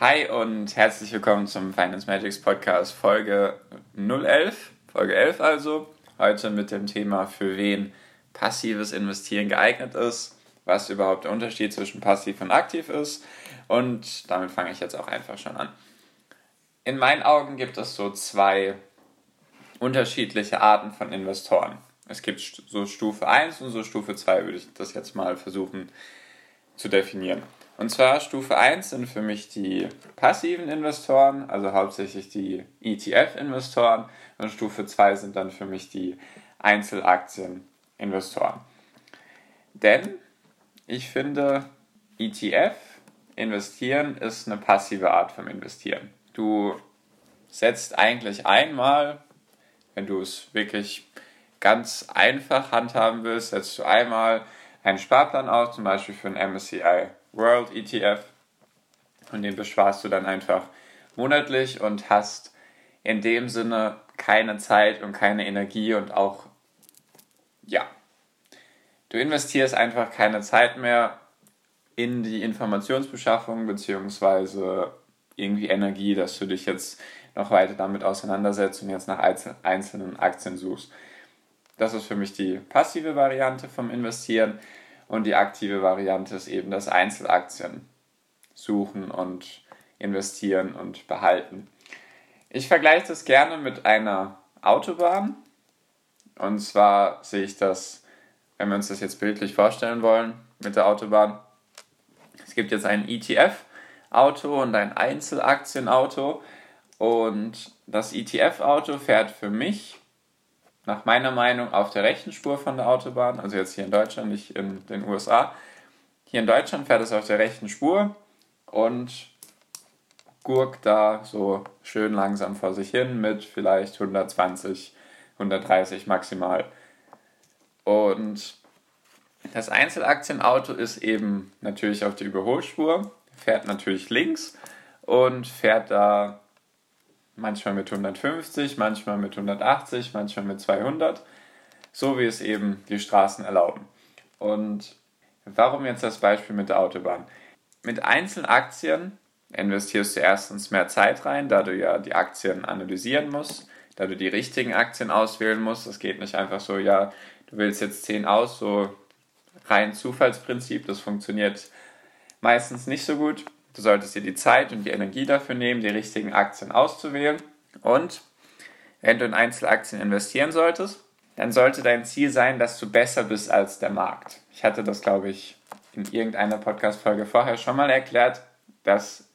Hi und herzlich willkommen zum Finance Magics Podcast Folge 011, Folge 11 also. Heute mit dem Thema, für wen passives Investieren geeignet ist, was überhaupt der Unterschied zwischen passiv und aktiv ist. Und damit fange ich jetzt auch einfach schon an. In meinen Augen gibt es so zwei unterschiedliche Arten von Investoren. Es gibt so Stufe 1 und so Stufe 2, würde ich das jetzt mal versuchen zu definieren. Und zwar Stufe 1 sind für mich die passiven Investoren, also hauptsächlich die ETF-Investoren. Und Stufe 2 sind dann für mich die Einzelaktien-Investoren. Denn ich finde, ETF investieren ist eine passive Art vom Investieren. Du setzt eigentlich einmal, wenn du es wirklich ganz einfach handhaben willst, setzt du einmal einen Sparplan auf, zum Beispiel für einen MSCI World ETF und den besparst du dann einfach monatlich und hast in dem Sinne keine Zeit und keine Energie und auch, ja, du investierst einfach keine Zeit mehr in die Informationsbeschaffung beziehungsweise irgendwie Energie, dass du dich jetzt noch weiter damit auseinandersetzt und jetzt nach einzelnen Aktien suchst. Das ist für mich die passive Variante vom Investieren. Und die aktive Variante ist eben das Einzelaktien suchen und investieren und behalten. Ich vergleiche das gerne mit einer Autobahn. Und zwar sehe ich das, wenn wir uns das jetzt bildlich vorstellen wollen, mit der Autobahn. Es gibt jetzt ein ETF-Auto und ein Einzelaktienauto. Und das ETF-Auto fährt für mich nach meiner Meinung auf der rechten Spur von der Autobahn, also jetzt hier in Deutschland, nicht in den USA. Hier in Deutschland fährt es auf der rechten Spur und gurkt da so schön langsam vor sich hin mit vielleicht 120, 130 maximal. Und das Einzelaktienauto ist eben natürlich auf der Überholspur, fährt natürlich links und fährt da manchmal mit 150, manchmal mit 180, manchmal mit 200, so wie es eben die Straßen erlauben. Und warum jetzt das Beispiel mit der Autobahn? Mit Einzelaktien investierst du erstens mehr Zeit rein, da du ja die Aktien analysieren musst, da du die richtigen Aktien auswählen musst. Das geht nicht einfach so, ja, du wählst jetzt 10 aus, so rein Zufallsprinzip, das funktioniert meistens nicht so gut. Du solltest dir die Zeit und die Energie dafür nehmen, die richtigen Aktien auszuwählen. Und wenn du in Einzelaktien investieren solltest, dann sollte dein Ziel sein, dass du besser bist als der Markt. Ich hatte das, glaube ich, in irgendeiner Podcast-Folge vorher schon mal erklärt, dass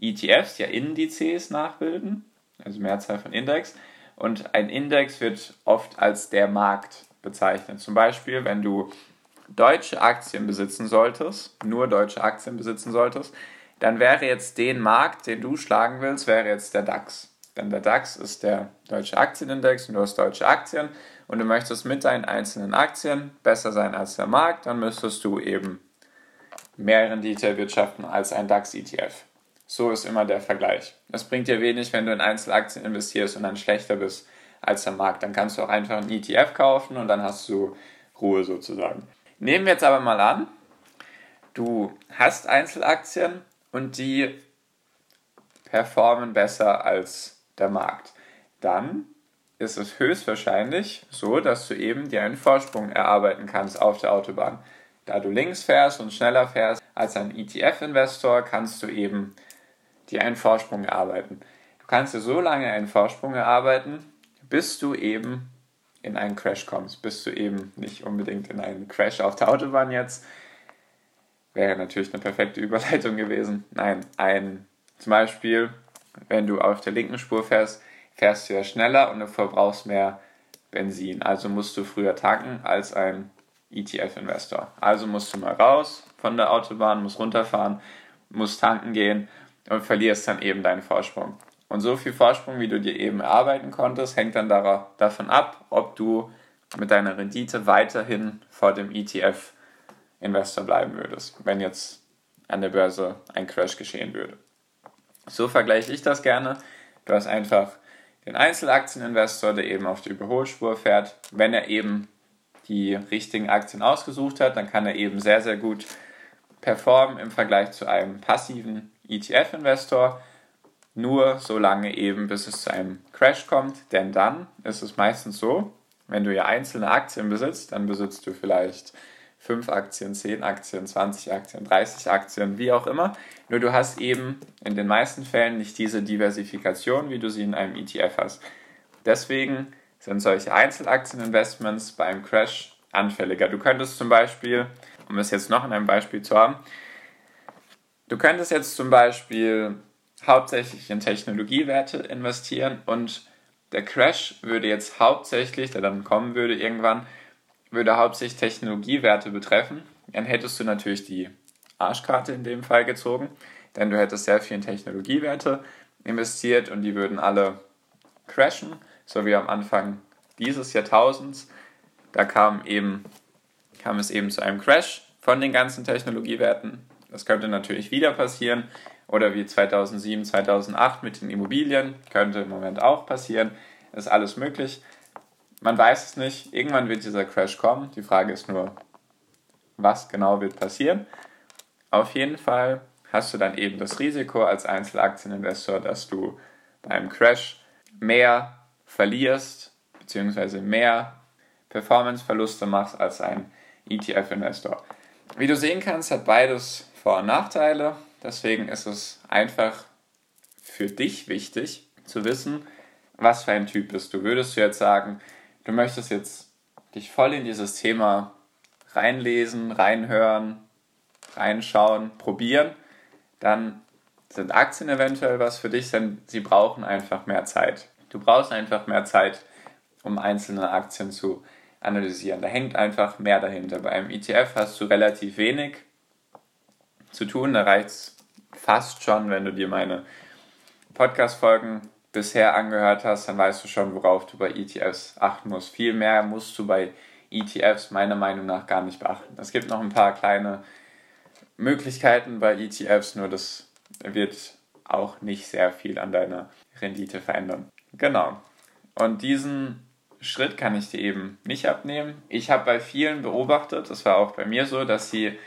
ETFs ja Indizes nachbilden, also Mehrzahl von Index. Und ein Index wird oft als der Markt bezeichnet. Zum Beispiel, wenn du deutsche Aktien besitzen solltest, nur deutsche Aktien besitzen solltest, dann wäre jetzt den Markt, den du schlagen willst, wäre jetzt der DAX. Denn der DAX ist der deutsche Aktienindex und du hast deutsche Aktien und du möchtest mit deinen einzelnen Aktien besser sein als der Markt, dann müsstest du eben mehr Rendite erwirtschaften als ein DAX-ETF. So ist immer der Vergleich. Es bringt dir wenig, wenn du in Einzelaktien investierst und dann schlechter bist als der Markt. Dann kannst du auch einfach einen ETF kaufen und dann hast du Ruhe sozusagen. Nehmen wir jetzt aber mal an, du hast Einzelaktien und die performen besser als der Markt. Dann ist es höchstwahrscheinlich so, dass du eben dir einen Vorsprung erarbeiten kannst auf der Autobahn. Da du links fährst und schneller fährst als ein ETF-Investor, kannst du eben dir einen Vorsprung erarbeiten. Du kannst dir so lange einen Vorsprung erarbeiten, bis du eben in einen Crash kommst, bis du eben nicht unbedingt in einen Crash auf der Autobahn jetzt wäre natürlich eine perfekte Überleitung gewesen. Nein, ein zum Beispiel, wenn du auf der linken Spur fährst, fährst du ja schneller und du verbrauchst mehr Benzin. Also musst du früher tanken als ein ETF-Investor. Also musst du mal raus von der Autobahn, musst runterfahren, musst tanken gehen und verlierst dann eben deinen Vorsprung. Und so viel Vorsprung, wie du dir eben erarbeiten konntest, hängt dann davon ab, ob du mit deiner Rendite weiterhin vor dem ETF-Investor bleiben würdest, wenn jetzt an der Börse ein Crash geschehen würde. So vergleiche ich das gerne. Du hast einfach den Einzelaktieninvestor, der eben auf die Überholspur fährt. Wenn er eben die richtigen Aktien ausgesucht hat, dann kann er eben sehr, sehr gut performen im Vergleich zu einem passiven ETF-Investor. Nur so lange eben, bis es zu einem Crash kommt. Denn dann ist es meistens so, wenn du ja einzelne Aktien besitzt, dann besitzt du vielleicht 5 Aktien, 10 Aktien, 20 Aktien, 30 Aktien, wie auch immer. Nur du hast eben in den meisten Fällen nicht diese Diversifikation, wie du sie in einem ETF hast. Deswegen sind solche Einzelaktieninvestments bei einem Crash anfälliger. Du könntest zum Beispiel, um es jetzt noch in einem Beispiel zu haben, du könntest jetzt zum Beispiel hauptsächlich in Technologiewerte investieren und der Crash würde jetzt hauptsächlich, der dann kommen würde irgendwann, würde hauptsächlich Technologiewerte betreffen, dann hättest du natürlich die Arschkarte in dem Fall gezogen, denn du hättest sehr viel in Technologiewerte investiert und die würden alle crashen, so wie am Anfang dieses Jahrtausends. Da kam, eben, kam es eben zu einem Crash von den ganzen Technologiewerten. Das könnte natürlich wieder passieren oder wie 2007, 2008 mit den Immobilien, könnte im Moment auch passieren, ist alles möglich. Man weiß es nicht. Irgendwann wird dieser Crash kommen. Die Frage ist nur, was genau wird passieren. Auf jeden Fall hast du dann eben das Risiko als Einzelaktieninvestor, dass du beim Crash mehr verlierst, beziehungsweise mehr Performanceverluste machst als ein ETF-Investor. Wie du sehen kannst, hat beides Vor- und Nachteile. Deswegen ist es einfach für dich wichtig zu wissen, was für ein Typ bist du. Würdest du jetzt sagen, du möchtest jetzt dich voll in dieses Thema reinlesen, reinhören, reinschauen, probieren, dann sind Aktien eventuell was für dich, denn sie brauchen einfach mehr Zeit. Du brauchst einfach mehr Zeit, um einzelne Aktien zu analysieren. Da hängt einfach mehr dahinter. Bei einem ETF hast du relativ wenig zu tun. Da reicht es fast schon, wenn du dir meine Podcast-Folgen bisher angehört hast, dann weißt du schon, worauf du bei ETFs achten musst. Viel mehr musst du bei ETFs meiner Meinung nach gar nicht beachten. Es gibt noch ein paar kleine Möglichkeiten bei ETFs, nur das wird auch nicht sehr viel an deiner Rendite verändern. Genau. Und diesen Schritt kann ich dir eben nicht abnehmen. Ich habe bei vielen beobachtet, das war auch bei mir so, dass sie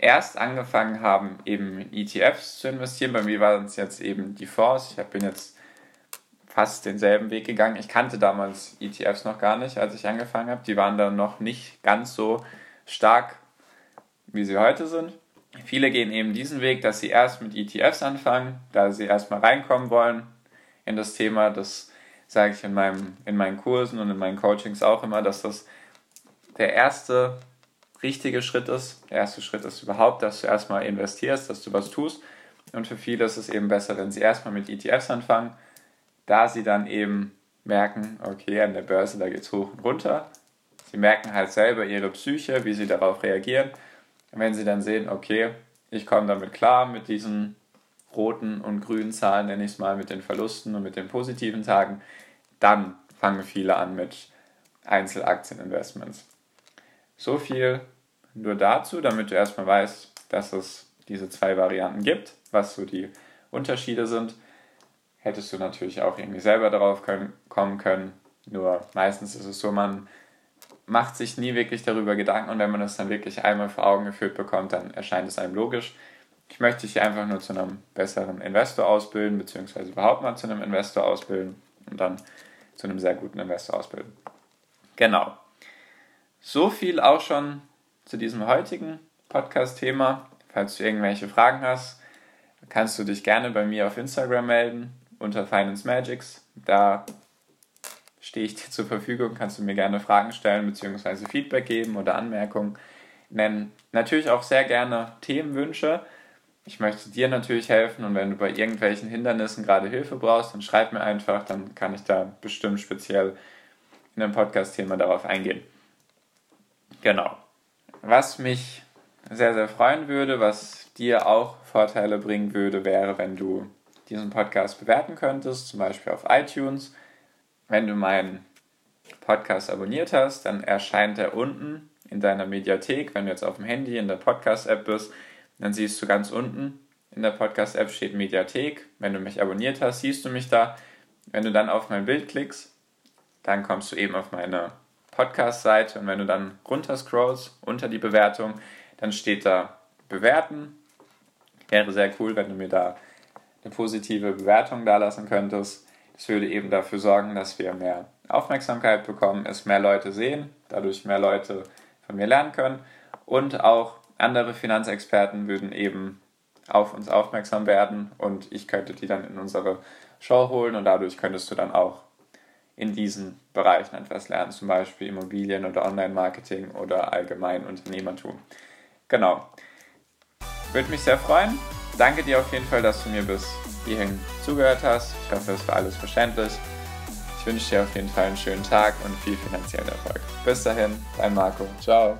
erst angefangen haben, eben ETFs zu investieren. Bei mir waren es jetzt eben die Fonds. Ich bin jetzt fast denselben Weg gegangen. Ich kannte damals ETFs noch gar nicht, als ich angefangen habe. Die waren dann noch nicht ganz so stark, wie sie heute sind. Viele gehen eben diesen Weg, dass sie erst mit ETFs anfangen, da sie erstmal reinkommen wollen in das Thema. Das sage ich in, meinem, in meinen Kursen und in meinen Coachings auch immer, dass das der erste richtige Schritt ist. Der erste Schritt ist überhaupt, dass du erstmal investierst, dass du was tust. Und für viele ist es eben besser, wenn sie erstmal mit ETFs anfangen, da sie dann eben merken, okay, an der Börse, da geht es hoch und runter. Sie merken halt selber ihre Psyche, wie sie darauf reagieren. Und wenn sie dann sehen, okay, ich komme damit klar mit diesen roten und grünen Zahlen, nenne ich es mal, mit den Verlusten und mit den positiven Tagen, dann fangen viele an mit Einzelaktieninvestments. So viel nur dazu, damit du erstmal weißt, dass es diese zwei Varianten gibt, was so die Unterschiede sind. Hättest du natürlich auch irgendwie selber darauf können, kommen können. Nur meistens ist es so, man macht sich nie wirklich darüber Gedanken und wenn man es dann wirklich einmal vor Augen geführt bekommt, dann erscheint es einem logisch. Ich möchte dich einfach nur zu einem besseren Investor ausbilden, beziehungsweise überhaupt mal zu einem Investor ausbilden und dann zu einem sehr guten Investor ausbilden. Genau. So viel auch schon zu diesem heutigen Podcast-Thema. Falls du irgendwelche Fragen hast, kannst du dich gerne bei mir auf Instagram melden unter Finance Magics. Da stehe ich dir zur Verfügung, kannst du mir gerne Fragen stellen bzw. Feedback geben oder Anmerkungen nennen. Natürlich auch sehr gerne Themenwünsche. Ich möchte dir natürlich helfen und wenn du bei irgendwelchen Hindernissen gerade Hilfe brauchst, dann schreib mir einfach, dann kann ich da bestimmt speziell in einem Podcast-Thema darauf eingehen. Genau. Was mich sehr, sehr freuen würde, was dir auch Vorteile bringen würde, wäre, wenn du diesen Podcast bewerten könntest, zum Beispiel auf iTunes. Wenn du meinen Podcast abonniert hast, dann erscheint er unten in deiner Mediathek. Wenn du jetzt auf dem Handy in der Podcast-App bist, dann siehst du ganz unten in der Podcast-App steht Mediathek. Wenn du mich abonniert hast, siehst du mich da. Wenn du dann auf mein Bild klickst, dann kommst du eben auf meine Podcast-Seite und wenn du dann runter scrollst unter die Bewertung, dann steht da Bewerten. Wäre sehr cool, wenn du mir da eine positive Bewertung da lassen könntest. Das würde eben dafür sorgen, dass wir mehr Aufmerksamkeit bekommen, es mehr Leute sehen, dadurch mehr Leute von mir lernen können und auch andere Finanzexperten würden eben auf uns aufmerksam werden und ich könnte die dann in unsere Show holen und dadurch könntest du dann auch in diesen Bereichen etwas lernen, zum Beispiel Immobilien oder Online-Marketing oder allgemein Unternehmertum. Genau. Würde mich sehr freuen. Danke dir auf jeden Fall, dass du mir bis hierhin zugehört hast. Ich hoffe, es war alles verständlich. Ich wünsche dir auf jeden Fall einen schönen Tag und viel finanziellen Erfolg. Bis dahin, dein Marco. Ciao.